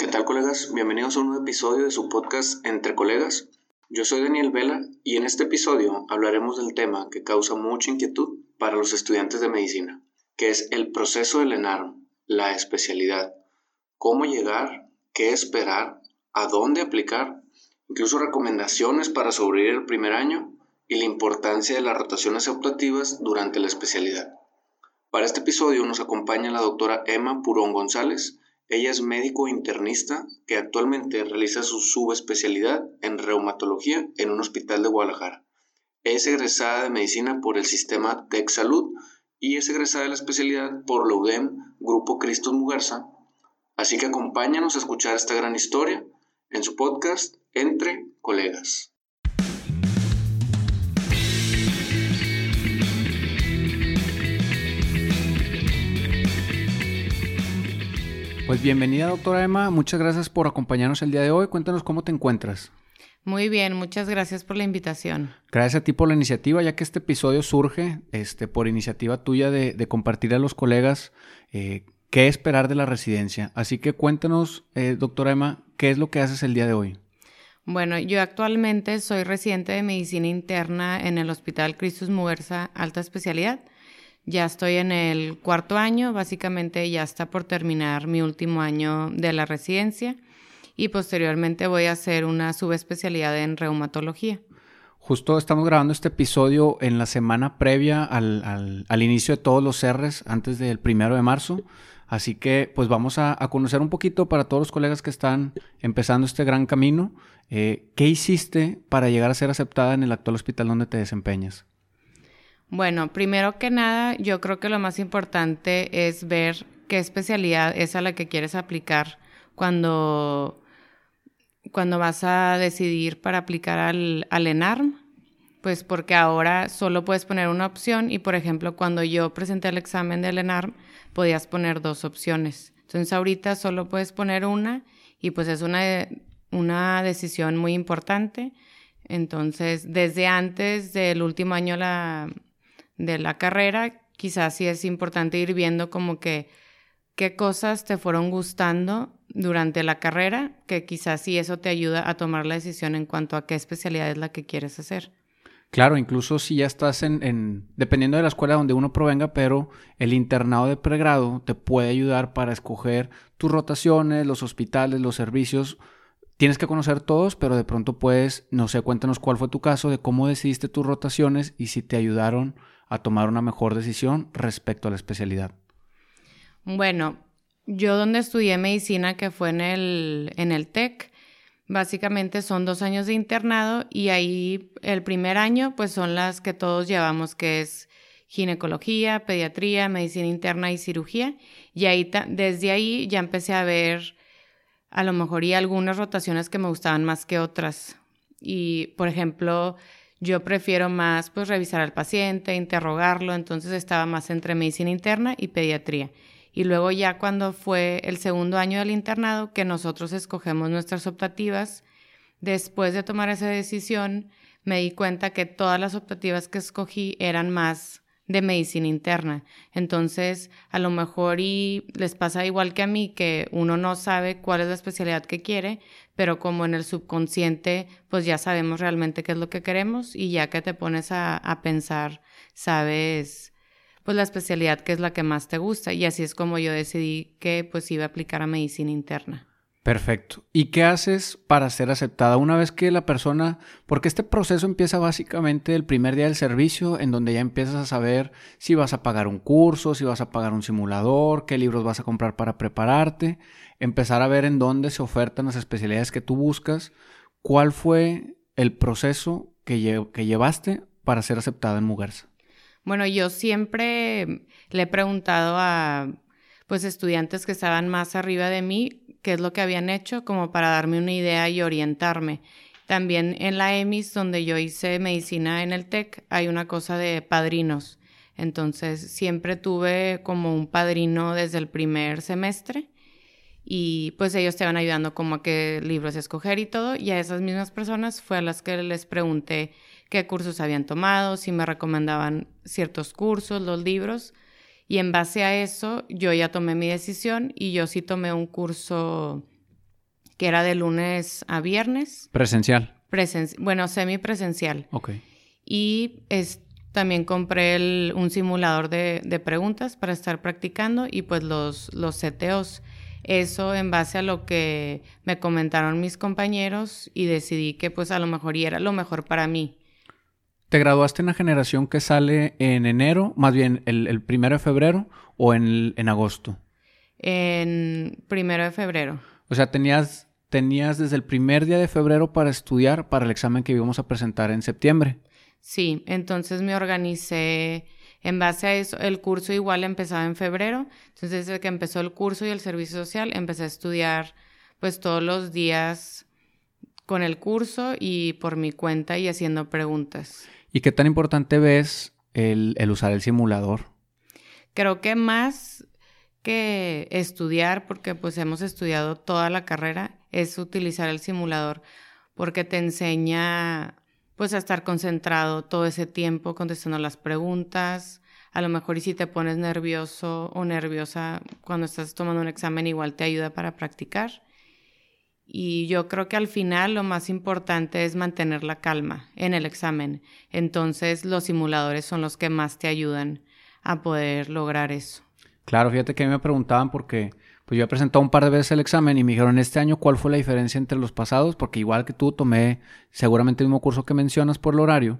¿Qué tal colegas? Bienvenidos a un nuevo episodio de su podcast Entre Colegas. Yo soy Daniel Vela y en este episodio hablaremos del tema que causa mucha inquietud para los estudiantes de medicina, que es el proceso del ENARM, la especialidad, cómo llegar, qué esperar, a dónde aplicar, incluso recomendaciones para sobrevivir el primer año y la importancia de las rotaciones optativas durante la especialidad. Para este episodio nos acompaña la doctora Emma Purón González. Ella es médico internista que actualmente realiza su subespecialidad en reumatología en un hospital de Guadalajara. Es egresada de medicina por el sistema Tech Salud y es egresada de la especialidad por la UDEM Grupo Cristos Mugarza. Así que acompáñanos a escuchar esta gran historia en su podcast Entre Colegas. Pues bienvenida, doctora Emma. Muchas gracias por acompañarnos el día de hoy. Cuéntanos cómo te encuentras. Muy bien, muchas gracias por la invitación. Gracias a ti por la iniciativa, ya que este episodio surge este, por iniciativa tuya de, compartir a los colegas eh, qué esperar de la residencia. Así que cuéntanos, eh, doctora Emma, qué es lo que haces el día de hoy. Bueno, yo actualmente soy residente de medicina interna en el Hospital Cristus Muerza Alta Especialidad. Ya estoy en el cuarto año, básicamente ya está por terminar mi último año de la residencia y posteriormente voy a hacer una subespecialidad en reumatología. Justo estamos grabando este episodio en la semana previa al, inicio de todos los R's, antes del primero de marzo. Así que pues vamos a, conocer un poquito para todos los colegas que están empezando este gran camino. Eh, ¿Qué hiciste para llegar a ser aceptada en el actual hospital donde te desempeñas? Bueno, primero que nada, yo creo que lo más importante es ver qué especialidad es a la que quieres aplicar cuando, cuando vas a decidir para aplicar al, al ENARM. Pues porque ahora solo puedes poner una opción y, por ejemplo, cuando yo presenté el examen del ENARM, podías poner dos opciones. Entonces ahorita solo puedes poner una y pues es una, una decisión muy importante. Entonces, desde antes del último año la, de la carrera, quizás sí es importante ir viendo como que qué cosas te fueron gustando durante la carrera, que quizás sí eso te ayuda a tomar la decisión en cuanto a qué especialidad es la que quieres hacer. Claro, incluso si ya estás en, en, dependiendo de la escuela donde uno provenga, pero el internado de pregrado te puede ayudar para escoger tus rotaciones, los hospitales, los servicios. Tienes que conocer todos, pero de pronto puedes, no sé, cuéntanos cuál fue tu caso de cómo decidiste tus rotaciones y si te ayudaron a tomar una mejor decisión respecto a la especialidad? Bueno, yo donde estudié medicina, que fue en el, en el TEC, básicamente son dos años de internado y ahí el primer año pues son las que todos llevamos, que es ginecología, pediatría, medicina interna y cirugía. Y ahí desde ahí ya empecé a ver a lo mejor algunas rotaciones que me gustaban más que otras. Y por ejemplo, yo prefiero más pues revisar al paciente, interrogarlo, entonces estaba más entre medicina interna y pediatría. Y luego ya cuando fue el segundo año del internado, que nosotros escogemos nuestras optativas, después de tomar esa decisión, me di cuenta que todas las optativas que escogí eran más de medicina interna. Entonces, a lo mejor y les pasa igual que a mí, que uno no sabe cuál es la especialidad que quiere, pero como en el subconsciente, pues ya sabemos realmente qué es lo que queremos y ya que te pones a, a pensar, sabes pues la especialidad que es la que más te gusta y así es como yo decidí que pues iba a aplicar a medicina interna. Perfecto. ¿Y qué haces para ser aceptada una vez que la persona, porque este proceso empieza básicamente el primer día del servicio, en donde ya empiezas a saber si vas a pagar un curso, si vas a pagar un simulador, qué libros vas a comprar para prepararte, empezar a ver en dónde se ofertan las especialidades que tú buscas, cuál fue el proceso que, llevaste para ser aceptada en Mugersa. Bueno, yo siempre le he preguntado a pues estudiantes que estaban más arriba de mí qué es lo que habían hecho como para darme una idea y orientarme. También en la EMIS, donde yo hice medicina en el TEC, hay una cosa de padrinos. Entonces, siempre tuve como un padrino desde el primer semestre y pues ellos te van ayudando como a qué libros escoger y todo. Y a esas mismas personas fue a las que les pregunté qué cursos habían tomado, si me recomendaban ciertos cursos, los libros. Y en base a eso, yo ya tomé mi decisión y yo sí tomé un curso que era de lunes a viernes. Presencial. bueno, semipresencial. Ok. Y es, también compré un simulador de, de, preguntas para estar practicando y pues los, los CTOs. Eso en base a lo que me comentaron mis compañeros y decidí que pues a lo mejor y era lo mejor para mí. ¿Te graduaste en la generación que sale en enero, más bien el, primero de febrero o en, en agosto? En primero de febrero. O sea, tenías, tenías desde el primer día de febrero para estudiar para el examen que íbamos a presentar en septiembre. Sí, entonces me organicé en base a eso. El curso igual empezaba en febrero, entonces desde que empezó el curso y el servicio social empecé a estudiar pues todos los días con el curso y por mi cuenta y haciendo preguntas. ¿Y qué tan importante ves el, usar el simulador? Creo que más que estudiar, porque pues hemos estudiado toda la carrera, es utilizar el simulador, porque te enseña pues a estar concentrado todo ese tiempo contestando las preguntas. A lo mejor y si te pones nervioso o nerviosa cuando estás tomando un examen, igual te ayuda para practicar. Y yo creo que al final lo más importante es mantener la calma en el examen. Entonces los simuladores son los que más te ayudan a poder lograr eso. Claro, fíjate que a mí me preguntaban porque pues yo he presentado un par de veces el examen y me dijeron este año cuál fue la diferencia entre los pasados, porque igual que tú tomé seguramente el mismo curso que mencionas por el horario,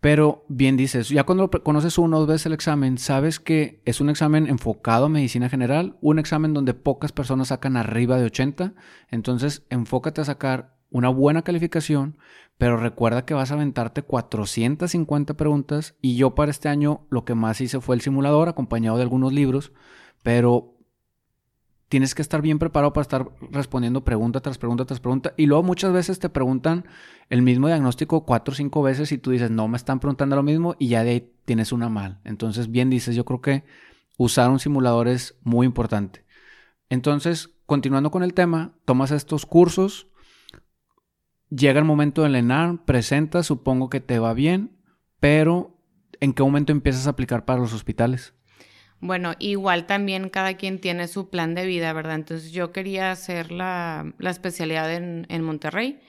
pero bien dices, ya cuando conoces uno veces el examen, sabes que es un examen enfocado a medicina general, un examen donde pocas personas sacan arriba de 80, entonces enfócate a sacar una buena calificación, pero recuerda que vas a aventarte 450 preguntas y yo para este año lo que más hice fue el simulador acompañado de algunos libros, pero tienes que estar bien preparado para estar respondiendo pregunta tras pregunta tras pregunta. Y luego muchas veces te preguntan el mismo diagnóstico cuatro o cinco veces y tú dices, no, me están preguntando lo mismo y ya de ahí tienes una mal. Entonces, bien dices, yo creo que usar un simulador es muy importante. Entonces, continuando con el tema, tomas estos cursos, llega el momento del ENAR, presentas, supongo que te va bien, pero ¿en qué momento empiezas a aplicar para los hospitales? Bueno, igual también cada quien tiene su plan de vida, ¿verdad? Entonces yo quería hacer la, especialidad en, en, Monterrey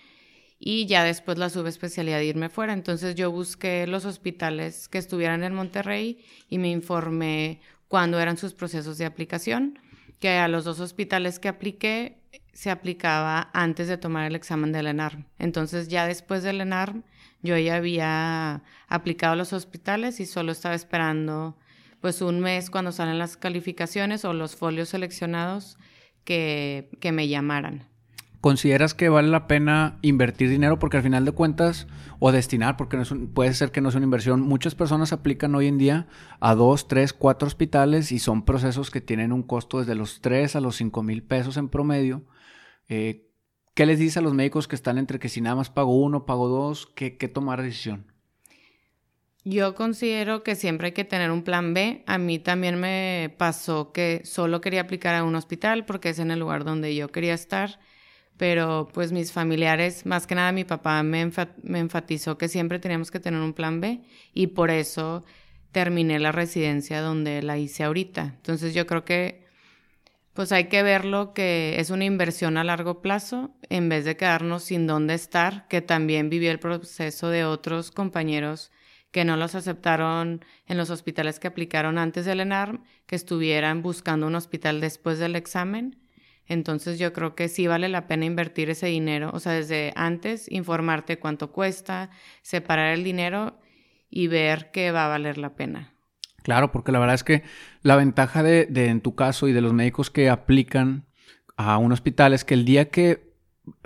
y ya después la subespecialidad de irme fuera. Entonces yo busqué los hospitales que estuvieran en Monterrey y me informé cuándo eran sus procesos de aplicación, que a los dos hospitales que apliqué se aplicaba antes de tomar el examen del ENARM. Entonces ya después del ENARM yo ya había aplicado a los hospitales y solo estaba esperando pues un mes cuando salen las calificaciones o los folios seleccionados que, me llamaran. ¿Consideras que vale la pena invertir dinero? Porque al final de cuentas, o destinar, porque no puede ser que no es una inversión. Muchas personas aplican hoy en día a dos, tres, cuatro hospitales y son procesos que tienen un costo desde los tres a los cinco mil pesos en promedio. Eh, ¿Qué les dice a los médicos que están entre que si nada más pago uno, pago dos, qué, qué tomar decisión? Yo considero que siempre hay que tener un plan B. A mí también me pasó que solo quería aplicar a un hospital porque es en el lugar donde yo quería estar, pero pues mis familiares, más que nada mi papá me, enfatizó que siempre teníamos que tener un plan B y por eso terminé la residencia donde la hice ahorita. Entonces yo creo que pues hay que verlo que es una inversión a largo plazo en vez de quedarnos sin dónde estar, que también viví el proceso de otros compañeros que no los aceptaron en los hospitales que aplicaron antes del ENARM, que estuvieran buscando un hospital después del examen. Entonces yo creo que sí vale la pena invertir ese dinero, o sea, desde antes informarte cuánto cuesta, separar el dinero y ver que va a valer la pena. Claro, porque la verdad es que la ventaja de, de en tu caso y de los médicos que aplican a un hospital es que el día que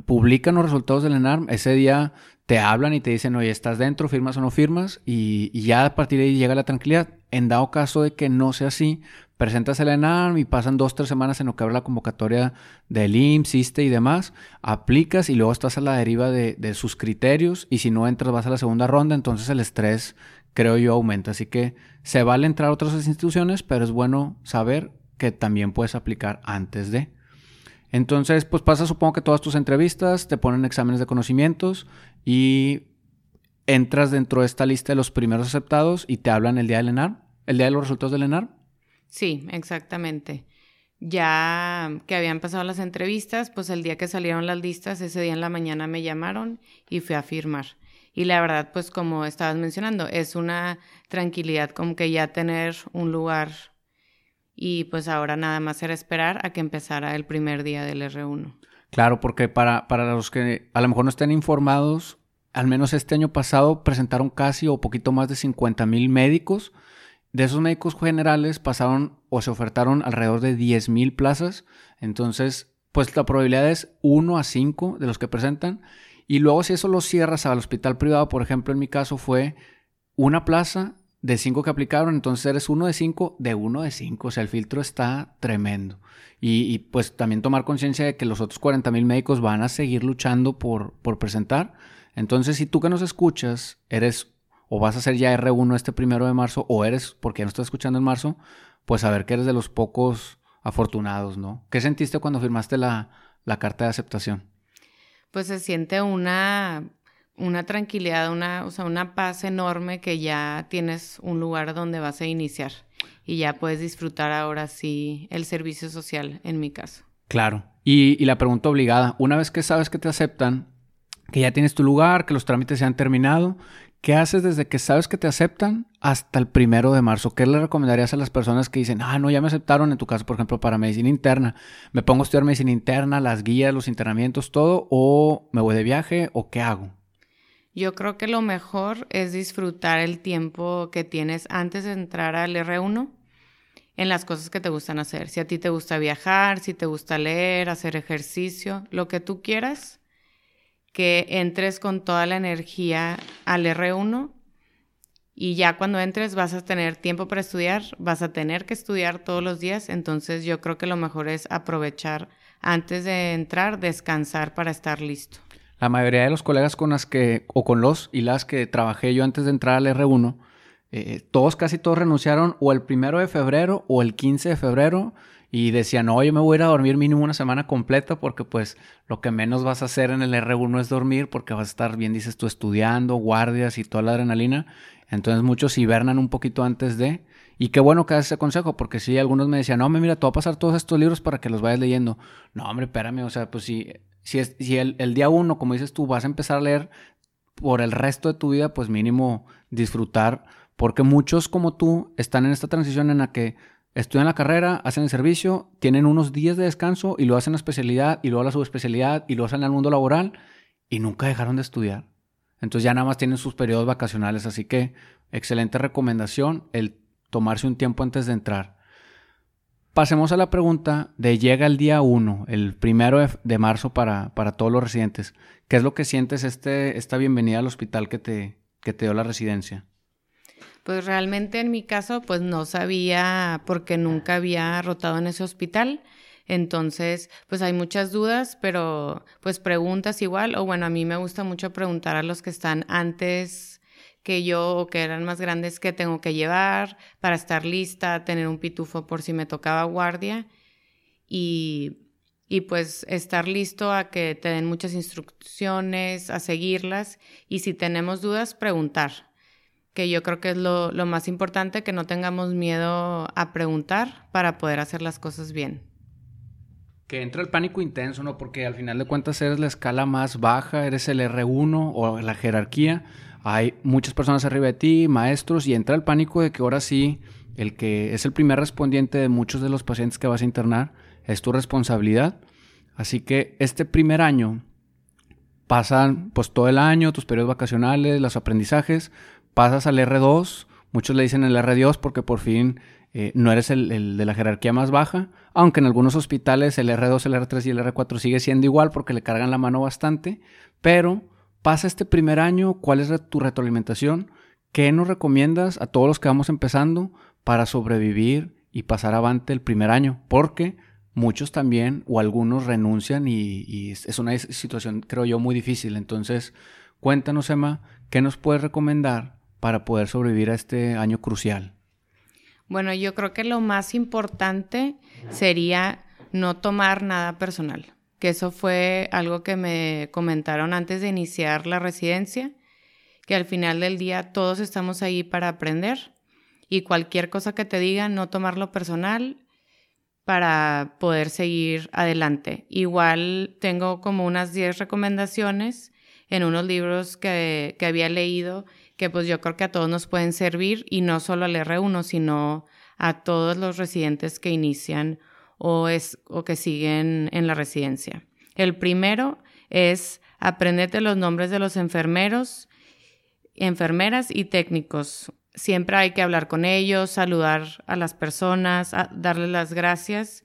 publican los resultados del ENARM, ese día te hablan y te dicen, oye, ¿estás dentro? ¿Firmas o no firmas? Y, ya a partir de ahí llega la tranquilidad. En dado caso de que no sea así, presentas el ENARM y pasan dos, tres semanas en lo que abre la convocatoria del IMSS, ISTE y demás, aplicas y luego estás a la deriva de, de, sus criterios y si no entras vas a la segunda ronda, entonces el estrés, creo yo, aumenta. Así que se vale entrar a otras instituciones, pero es bueno saber que también puedes aplicar antes de. Entonces, pues pasa supongo que todas tus entrevistas, te ponen exámenes de conocimientos y entras dentro de esta lista de los primeros aceptados y te hablan el día del ENAR, el día de los resultados del ENAR. Sí, exactamente. ya que habían pasado las entrevistas, pues el día que salieron las listas, ese día en la mañana me llamaron y fui a firmar. Y la verdad, pues como estabas mencionando, es una tranquilidad como que ya tener un lugar y pues ahora nada más era esperar a que empezara el primer día del R1. Claro, porque para, para los que a lo mejor no estén informados, al menos este año pasado presentaron casi o poquito más de 50 mil médicos. De esos médicos generales pasaron o se ofertaron alrededor de 10 mil plazas. Entonces, pues la probabilidad es 1 a 5 de los que presentan. Y luego si eso lo cierras al hospital privado, por ejemplo, en mi caso fue una plaza de 5 que aplicaron, entonces eres uno de 5 de uno de 5. O sea, el filtro está tremendo. Y, pues también tomar conciencia de que los otros 40 mil médicos van a seguir luchando por, por presentar. Entonces, si tú que nos escuchas eres o vas a ser ya R1 este primero de marzo, o eres, porque ya no estás escuchando en marzo, pues a ver que eres de los pocos afortunados, ¿no? ¿Qué sentiste cuando firmaste la, la carta de aceptación? pues se siente una, una tranquilidad, una, o sea, una paz enorme que ya tienes un lugar donde vas a iniciar y ya puedes disfrutar ahora sí el servicio social, en mi caso. Claro. Y, y la pregunta obligada, una vez que sabes que te aceptan, que ya tienes tu lugar, que los trámites se han terminado, ¿Qué haces desde que sabes que te aceptan hasta el primero de marzo? ¿Qué le recomendarías a las personas que dicen, ah, no, ya me aceptaron en tu caso, por ejemplo, para medicina interna? ¿Me pongo a estudiar medicina interna, las guías, los internamientos, todo? ¿O me voy de viaje? ¿O qué hago? Yo creo que lo mejor es disfrutar el tiempo que tienes antes de entrar al R1 en las cosas que te gustan hacer. Si a ti te gusta viajar, si te gusta leer, hacer ejercicio, lo que tú quieras que entres con toda la energía al R1 y ya cuando entres vas a tener tiempo para estudiar, vas a tener que estudiar todos los días, entonces yo creo que lo mejor es aprovechar antes de entrar, descansar para estar listo. La mayoría de los colegas con las que, o con los y las que trabajé yo antes de entrar al R1, eh, todos, casi todos renunciaron o el primero de febrero o el 15 de febrero y decían, no, yo me voy a ir a dormir mínimo una semana completa porque pues lo que menos vas a hacer en el R1 es dormir porque vas a estar bien, dices tú, estudiando, guardias y toda la adrenalina. Entonces muchos hibernan un poquito antes de... Y qué bueno que haces ese consejo, porque sí, algunos me decían, no, me mira, te voy a pasar todos estos libros para que los vayas leyendo. No, hombre, espérame, o sea, pues si, si, es, si el, el día uno, como dices tú, vas a empezar a leer por el resto de tu vida, pues mínimo disfrutar, porque muchos como tú están en esta transición en la que estudian la carrera, hacen el servicio, tienen unos días de descanso y lo hacen la especialidad y luego la subespecialidad y lo hacen al mundo laboral y nunca dejaron de estudiar. Entonces ya nada más tienen sus periodos vacacionales, así que excelente recomendación el tomarse un tiempo antes de entrar. Pasemos a la pregunta de llega el día 1, el primero de, marzo para, para, todos los residentes. ¿Qué es lo que sientes este, esta bienvenida al hospital que te, que te dio la residencia? Pues realmente en mi caso, pues no sabía porque nunca había rotado en ese hospital. Entonces, pues hay muchas dudas, pero pues preguntas igual, o bueno, a mí me gusta mucho preguntar a los que están antes que yo o que eran más grandes qué tengo que llevar para estar lista, tener un pitufo por si me tocaba guardia y, y pues estar listo a que te den muchas instrucciones, a seguirlas y si tenemos dudas, preguntar que yo creo que es lo, más importante, que no tengamos miedo a preguntar para poder hacer las cosas bien. Que entra el pánico intenso, ¿no? Porque al final de cuentas eres la escala más baja, eres el R1 o la jerarquía. Hay muchas personas arriba de ti, maestros, y entra el pánico de que ahora sí, el que es el primer respondiente de muchos de los pacientes que vas a internar, es tu responsabilidad. Así que este primer año pasan pues todo el año, tus periodos vacacionales, los aprendizajes, pasas al R2, muchos le dicen el R2 porque por fin eh, no eres el, de la jerarquía más baja, aunque en algunos hospitales el R2, el R3 y el R4 sigue siendo igual porque le cargan la mano bastante, pero pasa este primer año, ¿cuál es tu retroalimentación? ¿Qué nos recomiendas a todos los que vamos empezando para sobrevivir y pasar avante el primer año? Porque muchos también o algunos renuncian y, y es una situación, creo yo, muy difícil. Entonces, cuéntanos, Emma, ¿qué nos puedes recomendar para poder sobrevivir a este año crucial? Bueno, yo creo que lo más importante sería no tomar nada personal, que eso fue algo que me comentaron antes de iniciar la residencia, que al final del día todos estamos ahí para aprender y cualquier cosa que te digan, no tomarlo personal, para poder seguir adelante. Igual tengo como unas 10 recomendaciones en unos libros que, que, había leído que pues yo creo que a todos nos pueden servir y no solo al R1, sino a todos los residentes que inician o, es, o que siguen en la residencia. El primero es aprendete los nombres de los enfermeros, enfermeras y técnicos. Siempre hay que hablar con ellos, saludar a las personas, darles las gracias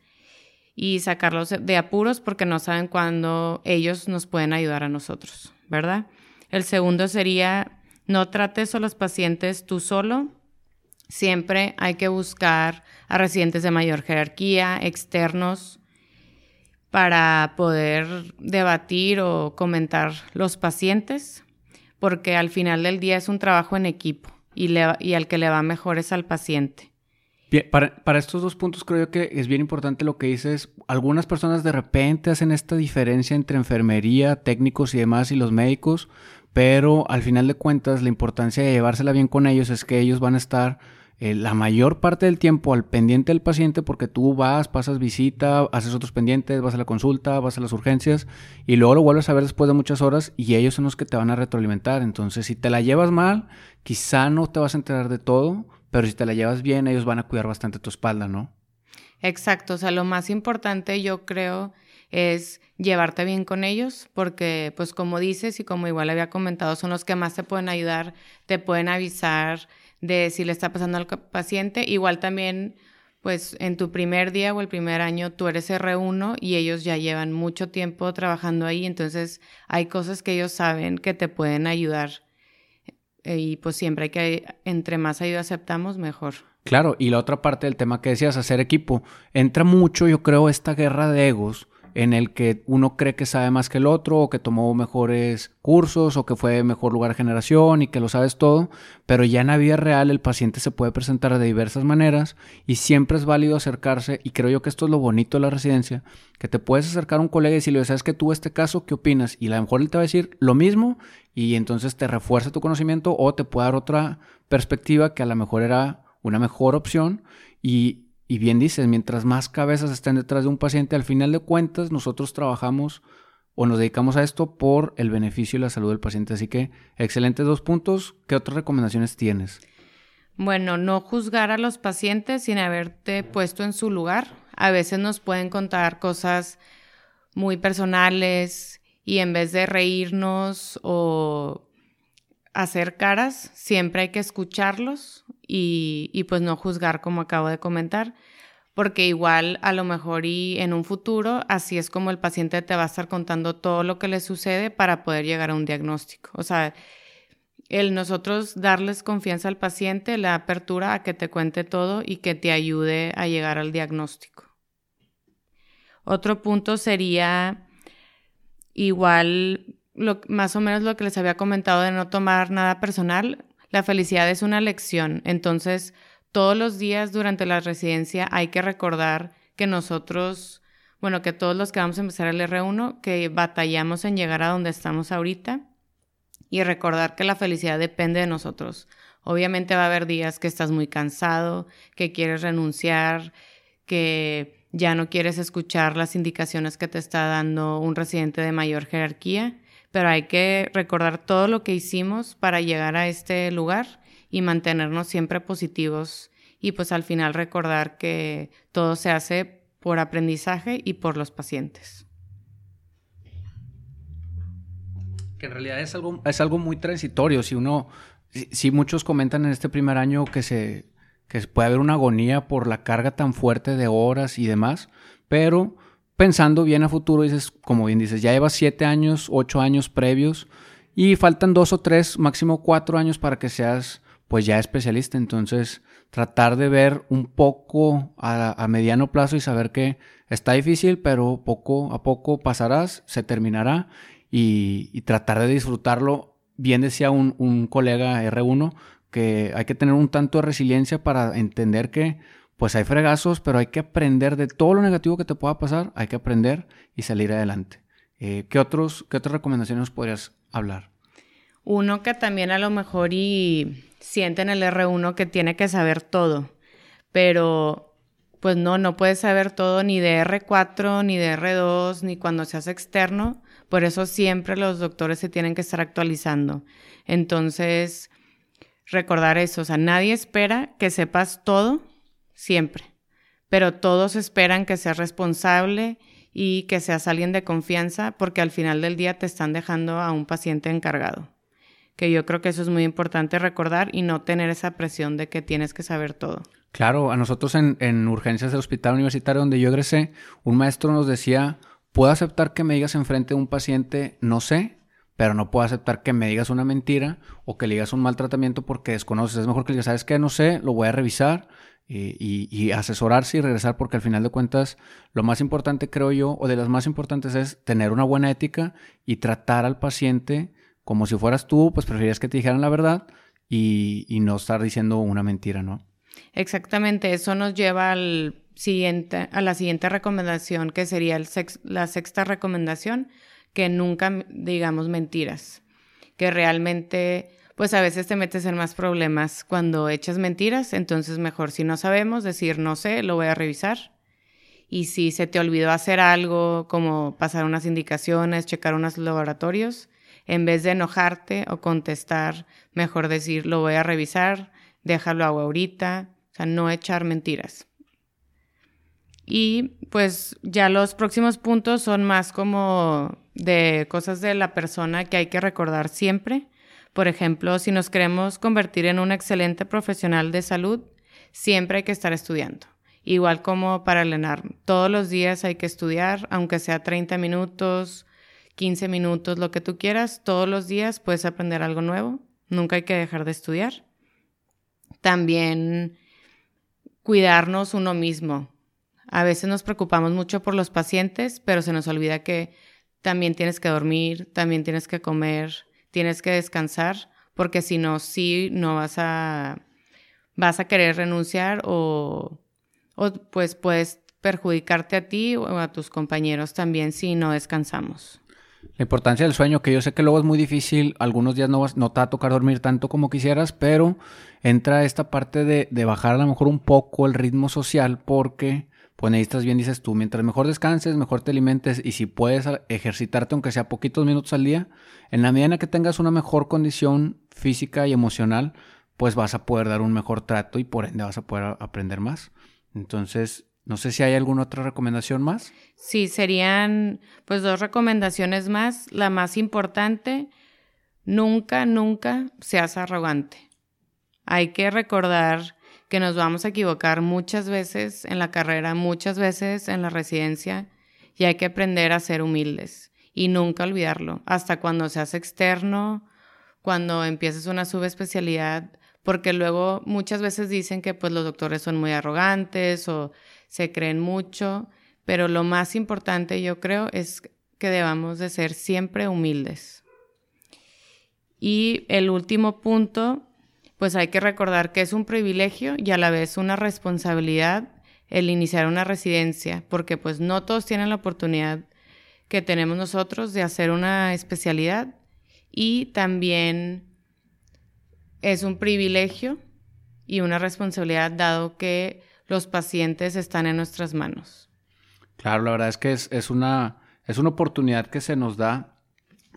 y sacarlos de apuros porque no saben cuándo ellos nos pueden ayudar a nosotros, ¿verdad? El segundo sería no trates a los pacientes tú solo. Siempre hay que buscar a residentes de mayor jerarquía, externos, para poder debatir o comentar los pacientes, porque al final del día es un trabajo en equipo y, y al que le va mejor es al paciente. Bien, para, estos dos puntos creo que es bien importante lo que dices. Algunas personas de repente hacen esta diferencia entre enfermería, técnicos y demás y los médicos, pero al final de cuentas la importancia de llevársela bien con ellos es que ellos van a estar eh, la mayor parte del tiempo al pendiente del paciente porque tú vas, pasas visita, haces otros pendientes, vas a la consulta, vas a las urgencias y luego lo vuelves a ver después de muchas horas y ellos son los que te van a retroalimentar. Entonces, si te la llevas mal, quizá no te vas a enterar de todo, pero si te la llevas bien, ellos van a cuidar bastante tu espalda, ¿no? Exacto, o sea, lo más importante yo creo es llevarte bien con ellos, porque pues como dices y como igual había comentado, son los que más te pueden ayudar, te pueden avisar, de si le está pasando al paciente. Igual también, pues en tu primer día o el primer año tú eres R1 y ellos ya llevan mucho tiempo trabajando ahí, entonces hay cosas que ellos saben que te pueden ayudar. Eh, y pues siempre hay que, entre más ayuda aceptamos, mejor. Claro, y la otra parte del tema que decías, hacer equipo, entra mucho, yo creo, esta guerra de egos en el que uno cree que sabe más que el otro o que tomó mejores cursos o que fue mejor lugar de generación y que lo sabes todo, pero ya en la vida real el paciente se puede presentar de diversas maneras y siempre es válido acercarse y creo yo que esto es lo bonito de la residencia, que te puedes acercar a un colega y decirle, ¿sabes que tuve este caso? ¿Qué opinas? Y a lo mejor él te va a decir lo mismo y entonces te refuerza tu conocimiento o te puede dar otra perspectiva que a lo mejor era una mejor opción y y bien dices, mientras más cabezas estén detrás de un paciente, al final de cuentas nosotros trabajamos o nos dedicamos a esto por el beneficio y la salud del paciente. Así que, excelentes dos puntos. ¿Qué otras recomendaciones tienes? Bueno, no juzgar a los pacientes sin haberte puesto en su lugar. A veces nos pueden contar cosas muy personales y en vez de reírnos o hacer caras, siempre hay que escucharlos y, pues no juzgar como acabo de comentar, porque igual a lo mejor y en un futuro así es como el paciente te va a estar contando todo lo que le sucede para poder llegar a un diagnóstico. O sea, el nosotros darles confianza al paciente, la apertura a que te cuente todo y que te ayude a llegar al diagnóstico. Otro punto sería igual más o menos lo que les había comentado de no tomar nada personal. La felicidad es una lección, entonces todos los días durante la residencia hay que recordar que nosotros, bueno, que todos los que vamos a empezar el R1, que batallamos en llegar a donde estamos ahorita y recordar que la felicidad depende de nosotros. Obviamente va a haber días que estás muy cansado, que quieres renunciar, que ya no quieres escuchar las indicaciones que te está dando un residente de mayor jerarquía pero hay que recordar todo lo que hicimos para llegar a este lugar y mantenernos siempre positivos y pues al final recordar que todo se hace por aprendizaje y por los pacientes. Que en realidad es algo, es algo muy transitorio. Si uno, si, muchos comentan en este primer año que se que puede haber una agonía por la carga tan fuerte de horas y demás, pero pensando bien a futuro, dices, como bien dices, ya llevas siete años, ocho años previos y faltan dos o tres, máximo cuatro años para que seas pues ya especialista. Entonces, tratar de ver un poco a, mediano plazo y saber que está difícil, pero poco a poco pasarás, se terminará y, tratar de disfrutarlo. Bien decía un, un colega R1 que hay que tener un tanto de resiliencia para entender que pues hay fregazos, pero hay que aprender de todo lo negativo que te pueda pasar, hay que aprender y salir adelante. Eh, ¿qué, otros, ¿Qué otras recomendaciones podrías hablar? Uno que también a lo mejor y siente en el R1 que tiene que saber todo, pero pues no, no puedes saber todo ni de R4, ni de R2, ni cuando seas externo. Por eso siempre los doctores se tienen que estar actualizando. Entonces, recordar eso, o sea, nadie espera que sepas todo siempre, pero todos esperan que seas responsable y que seas alguien de confianza porque al final del día te están dejando a un paciente encargado. Que yo creo que eso es muy importante recordar y no tener esa presión de que tienes que saber todo. Claro, a nosotros en, en urgencias del hospital universitario donde yo egresé, un maestro nos decía, puedo aceptar que me digas enfrente de un paciente, no sé, pero no puedo aceptar que me digas una mentira o que le digas un mal tratamiento porque desconoces. Es mejor que le digas, ¿sabes qué? No sé, lo voy a revisar y, asesorarse y regresar porque al final de cuentas lo más importante creo yo o de las más importantes es tener una buena ética y tratar al paciente como si fueras tú, pues preferirías que te dijeran la verdad y, no estar diciendo una mentira, ¿no? Exactamente, eso nos lleva al siguiente, a la siguiente recomendación que sería el la sexta recomendación, que nunca digamos mentiras, que realmente pues a veces te metes en más problemas cuando echas mentiras, entonces mejor si no sabemos decir no sé, lo voy a revisar. Y si se te olvidó hacer algo como pasar unas indicaciones, checar unos laboratorios, en vez de enojarte o contestar, mejor decir lo voy a revisar, déjalo hago ahorita, o sea, no echar mentiras. Y pues ya los próximos puntos son más como de cosas de la persona que hay que recordar siempre por ejemplo, si nos queremos convertir en un excelente profesional de salud, siempre hay que estar estudiando. Igual como para Lenar, todos los días hay que estudiar, aunque sea 30 minutos, 15 minutos, lo que tú quieras, todos los días puedes aprender algo nuevo, nunca hay que dejar de estudiar. También cuidarnos uno mismo. A veces nos preocupamos mucho por los pacientes, pero se nos olvida que también tienes que dormir, también tienes que comer, tienes que descansar, porque si no, sí, no vas a, vas a querer renunciar o, o pues puedes perjudicarte a ti o a tus compañeros también si no descansamos. La importancia del sueño, que yo sé que luego es muy difícil, algunos días no, vas, no te va a tocar dormir tanto como quisieras, pero entra esta parte de, de bajar a lo mejor un poco el ritmo social porque pues necesitas bien, dices tú, mientras mejor descanses, mejor te alimentes y si puedes ejercitarte aunque sea poquitos minutos al día, en la medida en que tengas una mejor condición física y emocional, pues vas a poder dar un mejor trato y por ende vas a poder aprender más. Entonces, no sé si hay alguna otra recomendación más. Sí, serían pues dos recomendaciones más. La más importante, nunca, nunca seas arrogante. Hay que recordar que nos vamos a equivocar muchas veces en la carrera, muchas veces en la residencia, y hay que aprender a ser humildes y nunca olvidarlo, hasta cuando seas externo, cuando empieces una subespecialidad, porque luego muchas veces dicen que pues los doctores son muy arrogantes o se creen mucho, pero lo más importante yo creo es que debamos de ser siempre humildes. Y el último punto pues hay que recordar que es un privilegio y a la vez una responsabilidad el iniciar una residencia, porque pues no todos tienen la oportunidad que tenemos nosotros de hacer una especialidad y también es un privilegio y una responsabilidad dado que los pacientes están en nuestras manos. Claro, la verdad es que es, una, es una oportunidad que se nos da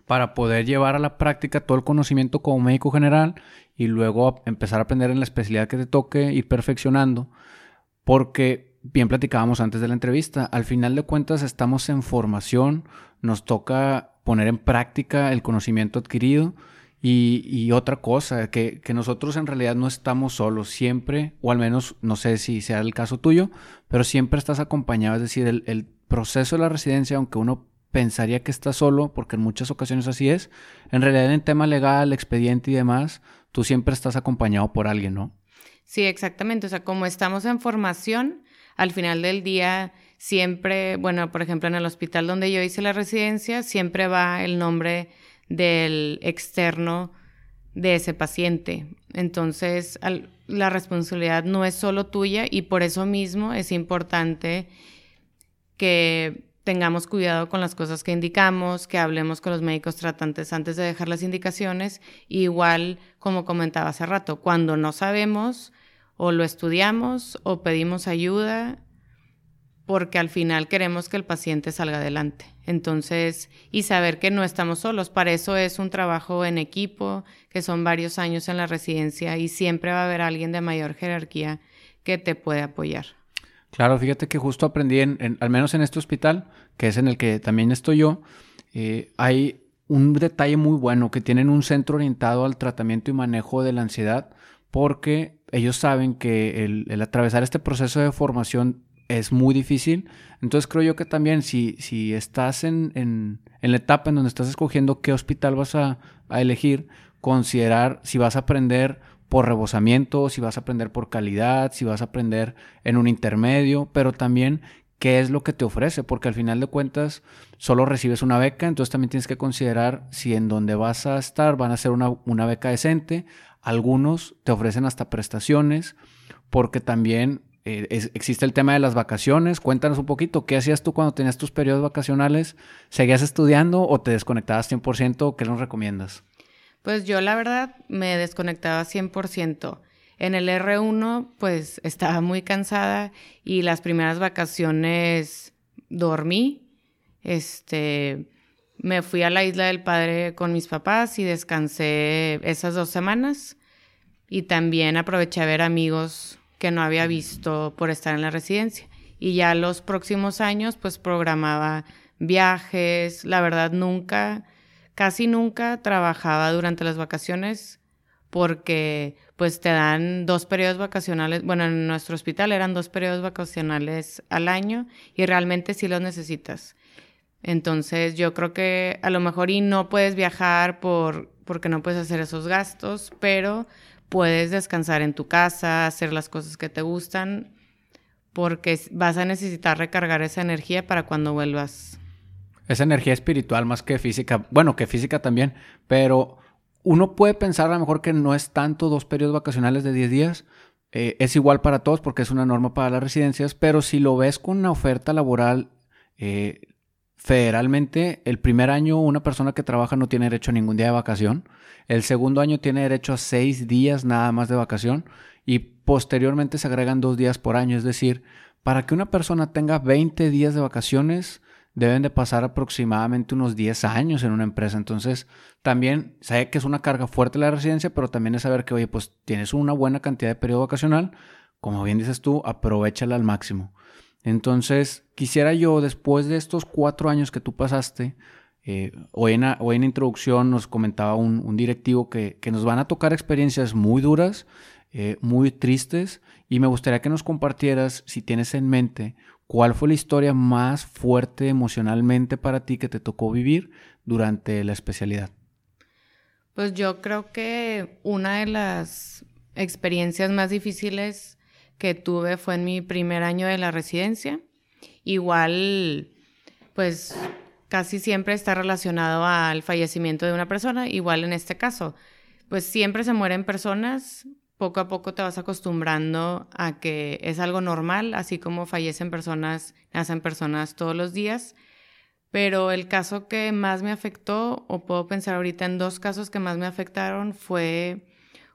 para poder llevar a la práctica todo el conocimiento como médico general y luego empezar a aprender en la especialidad que te toque, ir perfeccionando, porque bien platicábamos antes de la entrevista, al final de cuentas estamos en formación, nos toca poner en práctica el conocimiento adquirido y, otra cosa, que, nosotros en realidad no estamos solos, siempre, o al menos no sé si sea el caso tuyo, pero siempre estás acompañado, es decir, el, el proceso de la residencia, aunque uno pensaría que está solo, porque en muchas ocasiones así es, en realidad en tema legal, expediente y demás, tú siempre estás acompañado por alguien, ¿no? Sí, exactamente. O sea, como estamos en formación, al final del día siempre, bueno, por ejemplo, en el hospital donde yo hice la residencia, siempre va el nombre del externo de ese paciente. Entonces, la responsabilidad no es solo tuya y por eso mismo es importante que tengamos cuidado con las cosas que indicamos, que hablemos con los médicos tratantes antes de dejar las indicaciones. igual, como comentaba hace rato, cuando no sabemos, o lo estudiamos, o pedimos ayuda, porque al final queremos que el paciente salga adelante. Entonces, y saber que no estamos solos, para eso es un trabajo en equipo, que son varios años en la residencia y siempre va a haber alguien de mayor jerarquía que te puede apoyar. Claro, fíjate que justo aprendí, en, al menos en este hospital, que es en el que también estoy yo, eh, hay un detalle muy bueno, que tienen un centro orientado al tratamiento y manejo de la ansiedad, porque ellos saben que el atravesar este proceso de formación es muy difícil. Entonces creo yo que también si, si estás en, en, en la etapa en donde estás escogiendo qué hospital vas a, a, elegir, considerar si vas a aprender por rebosamiento, si vas a aprender por calidad, si vas a aprender en un intermedio, pero también qué es lo que te ofrece, porque al final de cuentas solo recibes una beca, entonces también tienes que considerar si en donde vas a estar van a ser una, una beca decente, algunos te ofrecen hasta prestaciones, porque también eh, existe el tema de las vacaciones. Cuéntanos un poquito, ¿qué hacías tú cuando tenías tus periodos vacacionales? ¿Seguías estudiando o te desconectabas 100%? ¿Qué nos recomiendas? Pues yo la verdad me desconectaba 100%. En el R1 pues estaba muy cansada y las primeras vacaciones dormí. Este, me fui a la isla del padre con mis papás y descansé esas dos semanas. Y también aproveché a ver amigos que no había visto por estar en la residencia. Y ya los próximos años, pues programaba viajes. La verdad, nunca, casi nunca trabajaba durante las vacaciones porque pues te dan dos periodos vacacionales, bueno, en nuestro hospital eran dos periodos vacacionales al año y realmente sí los necesitas. Entonces yo creo que a lo mejor y no puedes viajar por, porque no puedes hacer esos gastos, pero puedes descansar en tu casa, hacer las cosas que te gustan, porque vas a necesitar recargar esa energía para cuando vuelvas. Esa energía espiritual más que física, bueno, que física también, pero uno puede pensar a lo mejor que no es tanto dos periodos vacacionales de 10 días, eh, es igual para todos porque es una norma para las residencias, pero si lo ves con una oferta laboral eh, federalmente, el primer año una persona que trabaja no tiene derecho a ningún día de vacación. El segundo año tiene derecho a seis días nada más de vacación y posteriormente se agregan dos días por año. Es decir, para que una persona tenga 20 días de vacaciones, deben de pasar aproximadamente unos 10 años en una empresa. Entonces, también sé que es una carga fuerte la residencia, pero también es saber que, oye, pues tienes una buena cantidad de periodo vacacional. Como bien dices tú, aprovechala al máximo. Entonces, quisiera yo, después de estos cuatro años que tú pasaste, eh, hoy, en, hoy, en, introducción nos comentaba un, directivo que, nos van a tocar experiencias muy duras, eh, muy tristes, y me gustaría que nos compartieras, si tienes en mente, cuál fue la historia más fuerte emocionalmente para ti que te tocó vivir durante la especialidad. Pues yo creo que una de las experiencias más difíciles que tuve fue en mi primer año de la residencia. Igual, pues casi siempre está relacionado al fallecimiento de una persona, igual en este caso. Pues siempre se mueren personas, poco a poco te vas acostumbrando a que es algo normal, así como fallecen personas, nacen personas todos los días. Pero el caso que más me afectó, o puedo pensar ahorita en dos casos que más me afectaron, fue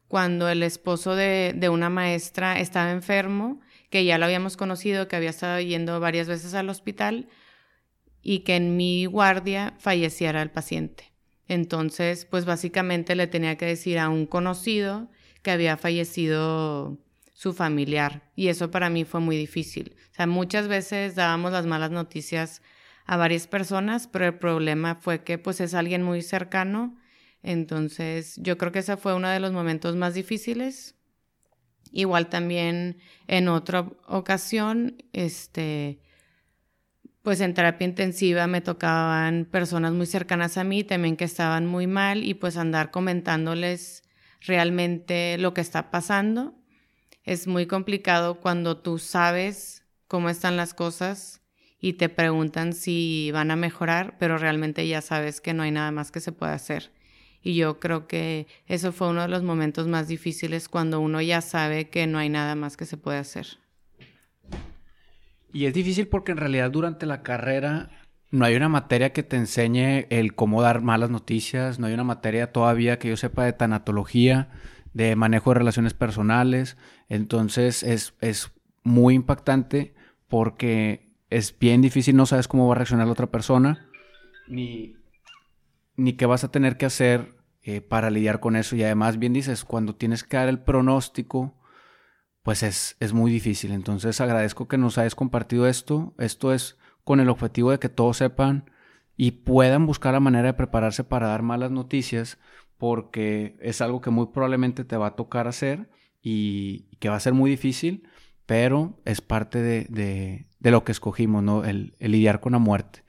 cuando el esposo de, de una maestra estaba enfermo, que ya lo habíamos conocido, que había estado yendo varias veces al hospital y que en mi guardia falleciera el paciente. Entonces, pues básicamente le tenía que decir a un conocido que había fallecido su familiar y eso para mí fue muy difícil. O sea, muchas veces dábamos las malas noticias a varias personas, pero el problema fue que pues es alguien muy cercano entonces, yo creo que ese fue uno de los momentos más difíciles. Igual también en otra ocasión, este, pues en terapia intensiva me tocaban personas muy cercanas a mí también que estaban muy mal y pues andar comentándoles realmente lo que está pasando. Es muy complicado cuando tú sabes cómo están las cosas y te preguntan si van a mejorar, pero realmente ya sabes que no hay nada más que se pueda hacer. Y yo creo que eso fue uno de los momentos más difíciles cuando uno ya sabe que no hay nada más que se puede hacer. Y es difícil porque en realidad durante la carrera no hay una materia que te enseñe el cómo dar malas noticias, no hay una materia todavía que yo sepa de tanatología, de manejo de relaciones personales. Entonces es, es muy impactante porque es bien difícil, no sabes cómo va a reaccionar la otra persona, ni, ni qué vas a tener que hacer eh, para lidiar con eso. Y además, bien dices, cuando tienes que dar el pronóstico, pues es, es muy difícil. Entonces agradezco que nos hayas compartido esto. Esto es con el objetivo de que todos sepan y puedan buscar la manera de prepararse para dar malas noticias, porque es algo que muy probablemente te va a tocar hacer y que va a ser muy difícil, pero es parte de, lo que escogimos, ¿no? El, lidiar con la muerte.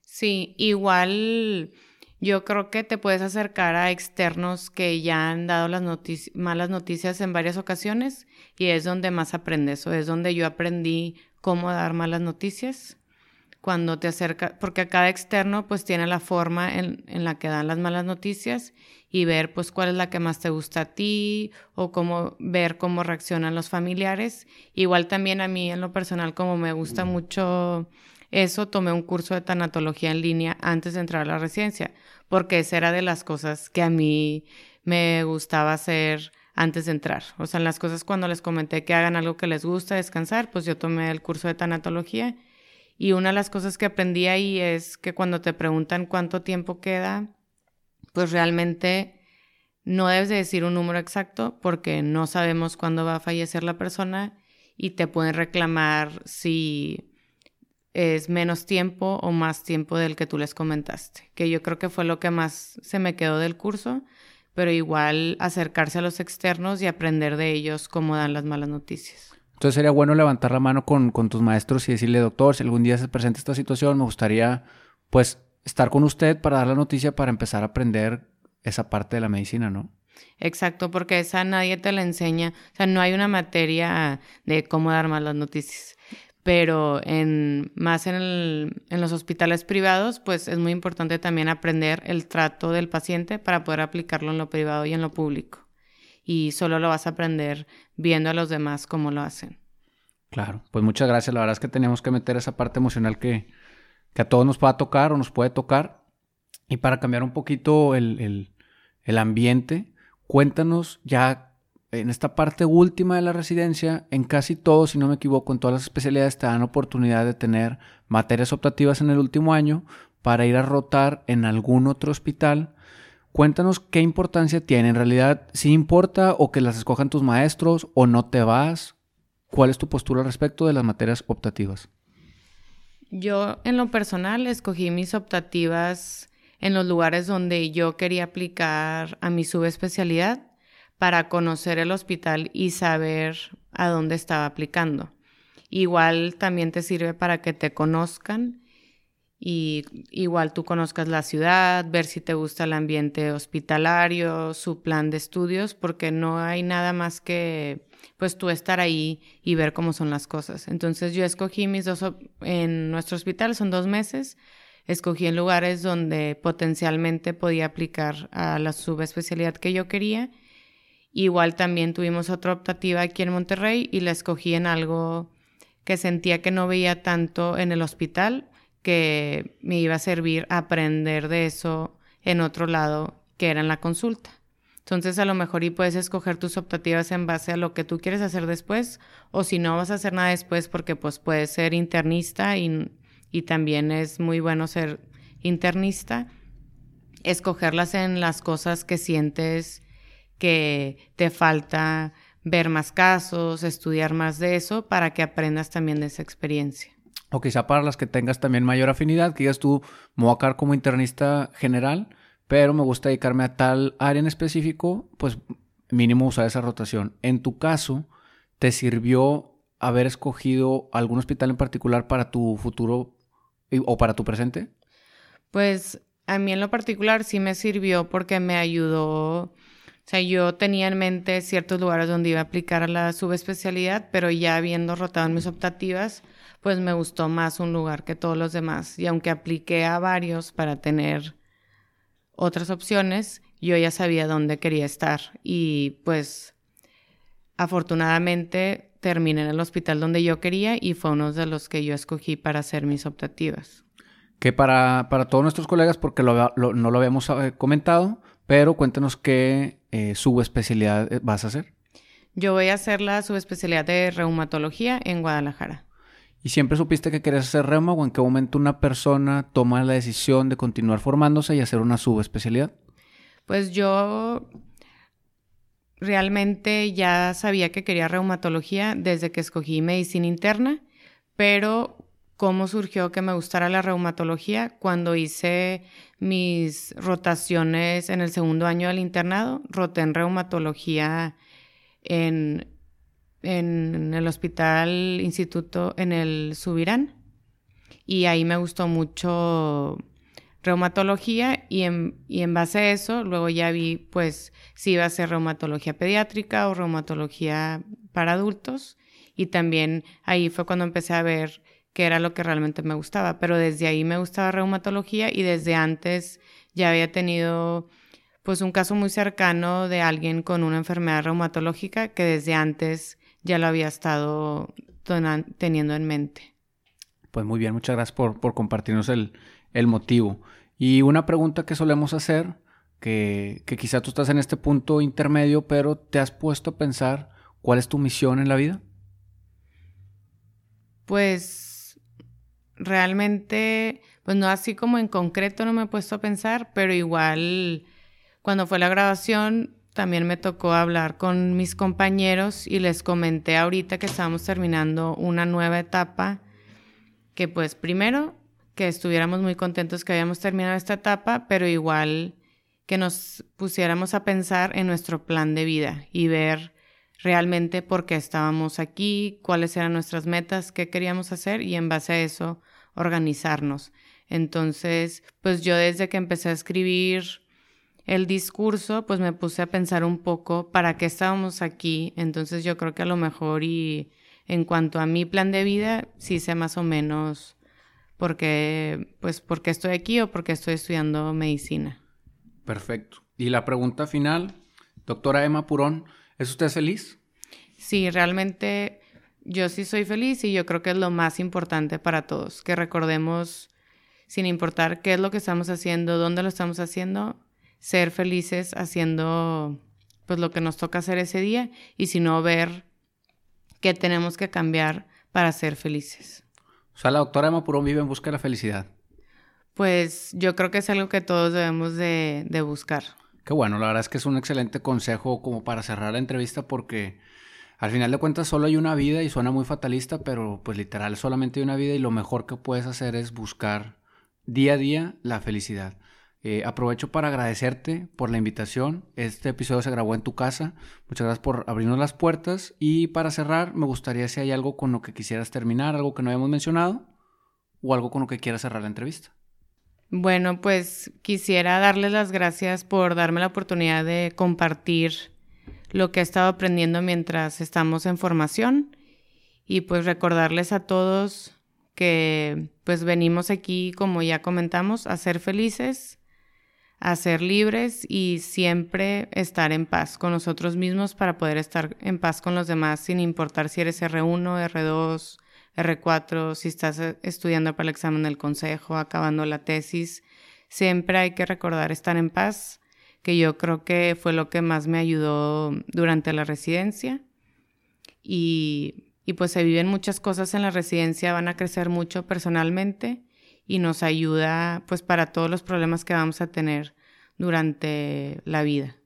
Sí, igual yo creo que te puedes acercar a externos que ya han dado las malas noticias en varias ocasiones y es donde más aprendes o es donde yo aprendí cómo dar malas noticias cuando te acerca, porque cada externo pues tiene la forma en, en, la que dan las malas noticias y ver pues cuál es la que más te gusta a ti o cómo ver cómo reaccionan los familiares. Igual también a mí en lo personal como me gusta mucho eso, tomé un curso de tanatología en línea antes de entrar a la residencia, porque esa era de las cosas que a mí me gustaba hacer antes de entrar. O sea, en las cosas cuando les comenté que hagan algo que les gusta, descansar, pues yo tomé el curso de tanatología y una de las cosas que aprendí ahí es que cuando te preguntan cuánto tiempo queda, pues realmente no debes de decir un número exacto porque no sabemos cuándo va a fallecer la persona y te pueden reclamar si es menos tiempo o más tiempo del que tú les comentaste, que yo creo que fue lo que más se me quedó del curso, pero igual acercarse a los externos y aprender de ellos cómo dan las malas noticias. Entonces sería bueno levantar la mano con, tus maestros y decirle, doctor, si algún día se presenta esta situación, me gustaría pues estar con usted para dar la noticia para empezar a aprender esa parte de la medicina, ¿no? Exacto, porque esa nadie te la enseña. O sea, no hay una materia de cómo dar malas noticias. Pero en, más en, en los hospitales privados, pues es muy importante también aprender el trato del paciente para poder aplicarlo en lo privado y en lo público y solo lo vas a aprender viendo a los demás cómo lo hacen. Claro, pues muchas gracias. La verdad es que tenemos que meter esa parte emocional que, a todos nos pueda tocar o nos puede tocar. Y para cambiar un poquito el, el, el ambiente, cuéntanos ya en esta parte última de la residencia, en casi todos, si no me equivoco, en todas las especialidades te dan oportunidad de tener materias optativas en el último año para ir a rotar en algún otro hospital Cuéntanos qué importancia tiene. ¿En realidad sí importa o que las escojan tus maestros o no te vas? ¿Cuál es tu postura respecto de las materias optativas? Yo en lo personal escogí mis optativas en los lugares donde yo quería aplicar a mi subespecialidad para conocer el hospital y saber a dónde estaba aplicando. Igual también te sirve para que te conozcan y igual tú conozcas la ciudad, ver si te gusta el ambiente hospitalario, su plan de estudios, porque no hay nada más que pues tú estar ahí y ver cómo son las cosas. Entonces yo escogí mis dos, en nuestro hospital son dos meses, escogí en lugares donde potencialmente podía aplicar a la subespecialidad que yo quería. Igual también tuvimos otra optativa aquí en Monterrey y la escogí en algo que sentía que no veía tanto en el hospital, que me iba a servir aprender de eso en otro lado, que era en la consulta. Entonces a lo mejor y puedes escoger tus optativas en base a lo que tú quieres hacer después o si no vas a hacer nada después porque pues puedes ser internista y, y también es muy bueno ser internista, escogerlas en las cosas que sientes que te falta ver más casos, estudiar más de eso para que aprendas también de esa experiencia. O quizá para las que tengas también mayor afinidad, que digas tú, me voy a como internista general, pero me gusta dedicarme a tal área en específico, pues mínimo usar esa rotación. En tu caso, ¿te sirvió haber escogido algún hospital en particular para tu futuro o para tu presente? Pues a mí en lo particular sí me sirvió porque me ayudó. O sea, yo tenía en mente ciertos lugares donde iba a aplicar la subespecialidad, pero ya habiendo rotado mis optativas, pues me gustó más un lugar que todos los demás. Y aunque apliqué a varios para tener otras opciones, yo ya sabía dónde quería estar. Y pues afortunadamente terminé en el hospital donde yo quería y fue uno de los que yo escogí para hacer mis optativas. Que para, para todos nuestros colegas, porque no lo habíamos eh, comentado, pero cuéntanos qué eh, subespecialidad eh, vas a hacer. Yo voy a hacer la subespecialidad de reumatología en Guadalajara. ¿Y siempre supiste que querías hacer reuma o en qué momento una persona toma la decisión de continuar formándose y hacer una subespecialidad? Pues yo realmente ya sabía que quería reumatología desde que escogí medicina interna, pero cómo surgió que me gustara la reumatología cuando hice mis rotaciones en el segundo año del internado, roté en reumatología en, en el hospital instituto en el Subirán. Y ahí me gustó mucho reumatología y en, y en base a eso luego ya vi pues si iba a ser reumatología pediátrica o reumatología para adultos. Y también ahí fue cuando empecé a ver que era lo que realmente me gustaba, pero desde ahí me gustaba reumatología y desde antes ya había tenido pues un caso muy cercano de alguien con una enfermedad reumatológica que desde antes ya lo había estado teniendo en mente. Pues muy bien, muchas gracias por, por compartirnos el, el motivo. Y una pregunta que solemos hacer, que, que quizá tú estás en este punto intermedio, pero te has puesto a pensar cuál es tu misión en la vida. Pues realmente, pues no así como en concreto no me he puesto a pensar, pero igual cuando fue la grabación también me tocó hablar con mis compañeros y les comenté ahorita que estábamos terminando una nueva etapa, que pues primero que estuviéramos muy contentos que habíamos terminado esta etapa, pero igual que nos pusiéramos a pensar en nuestro plan de vida y ver realmente por qué estábamos aquí, cuáles eran nuestras metas, qué queríamos hacer y en base a eso organizarnos. Entonces, pues yo desde que empecé a escribir el discurso, pues me puse a pensar un poco para qué estábamos aquí. Entonces yo creo que a lo mejor y en cuanto a mi plan de vida, sí sé más o menos por qué, pues, por qué estoy aquí o por qué estoy estudiando medicina. Perfecto. Y la pregunta final, doctora Emma Purón, ¿Es usted feliz? Sí, realmente yo sí soy feliz y yo creo que es lo más importante para todos, que recordemos, sin importar qué es lo que estamos haciendo, dónde lo estamos haciendo, ser felices haciendo pues lo que nos toca hacer ese día y si no ver qué tenemos que cambiar para ser felices. O sea, la doctora Emma Purón vive en busca de la felicidad. Pues yo creo que es algo que todos debemos de, de buscar. Qué bueno, la verdad es que es un excelente consejo como para cerrar la entrevista porque al final de cuentas solo hay una vida y suena muy fatalista, pero pues literal solamente hay una vida y lo mejor que puedes hacer es buscar día a día la felicidad. Eh, aprovecho para agradecerte por la invitación. Este episodio se grabó en tu casa. Muchas gracias por abrirnos las puertas. Y para cerrar, me gustaría si hay algo con lo que quisieras terminar, algo que no hayamos mencionado, o algo con lo que quieras cerrar la entrevista. Bueno, pues quisiera darles las gracias por darme la oportunidad de compartir lo que he estado aprendiendo mientras estamos en formación y pues recordarles a todos que pues venimos aquí, como ya comentamos, a ser felices, a ser libres y siempre estar en paz con nosotros mismos para poder estar en paz con los demás sin importar si eres R1, R2, R4, si estás eh, estudiando para el examen del consejo, acabando la tesis, siempre hay que recordar estar en paz, que yo creo que fue lo que más me ayudó durante la residencia. Y, y pues se viven muchas cosas en la residencia, van a crecer mucho personalmente y nos ayuda pues para todos los problemas que vamos a tener durante la vida.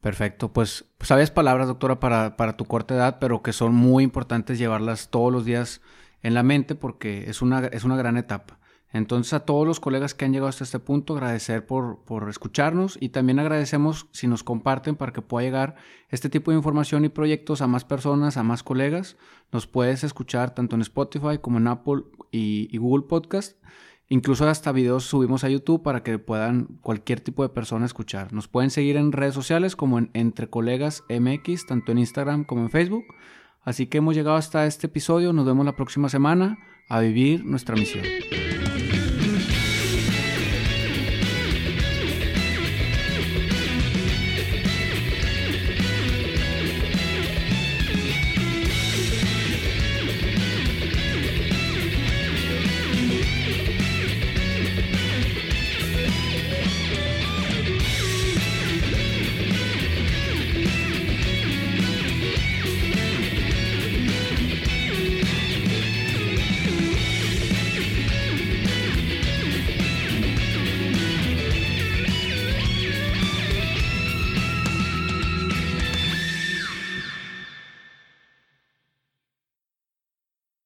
Perfecto, pues sabes palabras, doctora, para, para tu corta edad, pero que son muy importantes llevarlas todos los días en la mente porque es una, es una gran etapa. Entonces a todos los colegas que han llegado hasta este punto, agradecer por, por escucharnos y también agradecemos si nos comparten para que pueda llegar este tipo de información y proyectos a más personas, a más colegas. Nos puedes escuchar tanto en Spotify como en Apple y, y Google Podcast. Incluso hasta videos subimos a YouTube para que puedan cualquier tipo de persona escuchar. Nos pueden seguir en redes sociales como en Entre Colegas MX, tanto en Instagram como en Facebook. Así que hemos llegado hasta este episodio. Nos vemos la próxima semana a vivir nuestra misión.